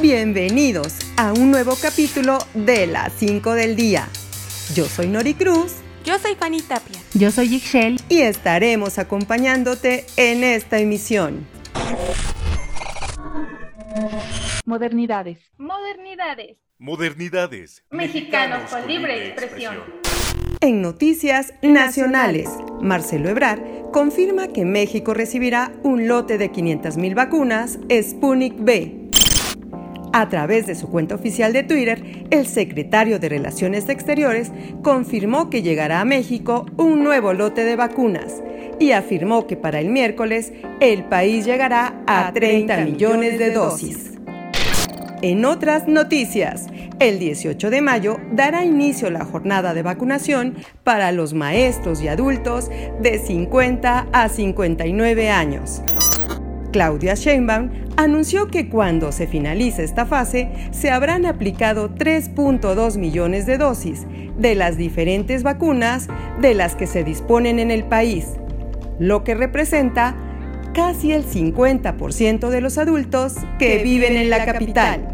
Bienvenidos a un nuevo capítulo de las 5 del día. Yo soy Nori Cruz. Yo soy Fanny Tapia. Yo soy Ixchel. Y estaremos acompañándote en esta emisión. Modernidades. Modernidades. Modernidades. Mexicanos con libre expresión. En noticias nacionales, Marcelo Ebrard confirma que México recibirá un lote de 500.000 vacunas Sputnik B a través de su cuenta oficial de Twitter, el secretario de Relaciones Exteriores confirmó que llegará a México un nuevo lote de vacunas y afirmó que para el miércoles el país llegará a 30 millones de dosis. En otras noticias, el 18 de mayo dará inicio la jornada de vacunación para los maestros y adultos de 50 a 59 años. Claudia Sheinbaum anunció que cuando se finalice esta fase se habrán aplicado 3.2 millones de dosis de las diferentes vacunas de las que se disponen en el país, lo que representa casi el 50% de los adultos que viven en la capital.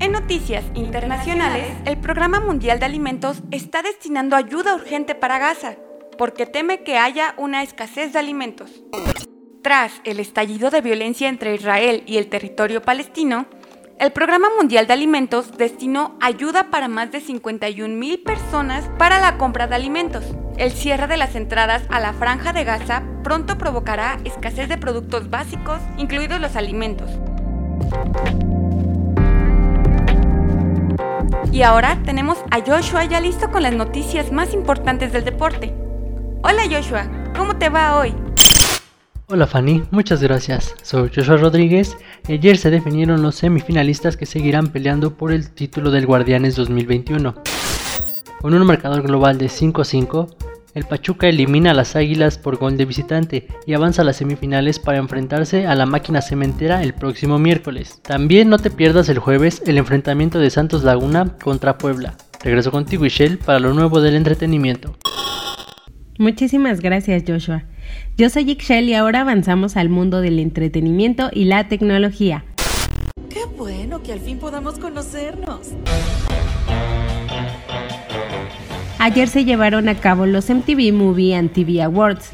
En noticias internacionales, el Programa Mundial de Alimentos está destinando ayuda urgente para Gaza, porque teme que haya una escasez de alimentos. Tras el estallido de violencia entre Israel y el territorio palestino, el Programa Mundial de Alimentos destinó ayuda para más de 51 mil personas para la compra de alimentos. El cierre de las entradas a la franja de Gaza pronto provocará escasez de productos básicos, incluidos los alimentos. Y ahora tenemos a Joshua ya listo con las noticias más importantes del deporte. Hola Joshua, ¿cómo te va hoy? Hola Fanny, muchas gracias. Soy Joshua Rodríguez. Ayer se definieron los semifinalistas que seguirán peleando por el título del Guardianes 2021. Con un marcador global de 5-5, el Pachuca elimina a las Águilas por gol de visitante y avanza a las semifinales para enfrentarse a la máquina cementera el próximo miércoles. También no te pierdas el jueves el enfrentamiento de Santos Laguna contra Puebla. Regreso contigo, Ishel, para lo nuevo del entretenimiento. Muchísimas gracias, Joshua. Yo soy Ixchel y ahora avanzamos al mundo del entretenimiento y la tecnología. Qué bueno que al fin podamos conocernos. Ayer se llevaron a cabo los MTV Movie and TV Awards,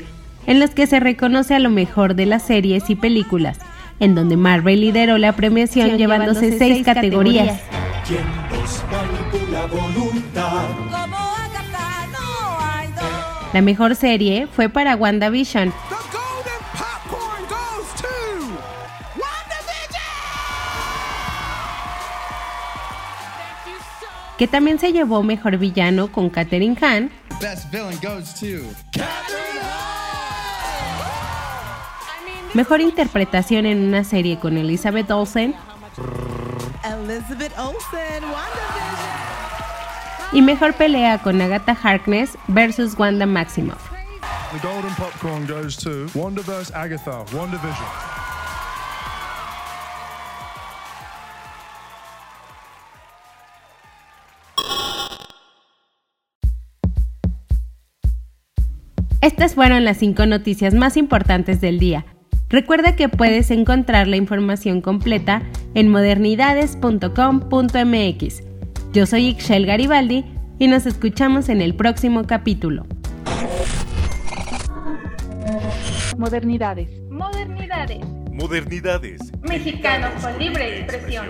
en los que se reconoce a lo mejor de las series y películas, en donde Marvel lideró la premiación llevándose seis categorías. La mejor serie fue para WandaVision. Que también se llevó mejor villano con Katherine Hahn. Mejor interpretación en una serie con Elizabeth Olsen. Elizabeth Olsen, y mejor pelea con Agatha Harkness versus Wanda Maximoff. The golden popcorn goes to Wanda vs. Agatha, WandaVision. Estas fueron las cinco noticias más importantes del día. Recuerda que puedes encontrar la información completa en modernidades.com.mx yo soy Ixchel Garibaldi y nos escuchamos en el próximo capítulo. Modernidades. Modernidades. Modernidades. Mexicanos con libre expresión.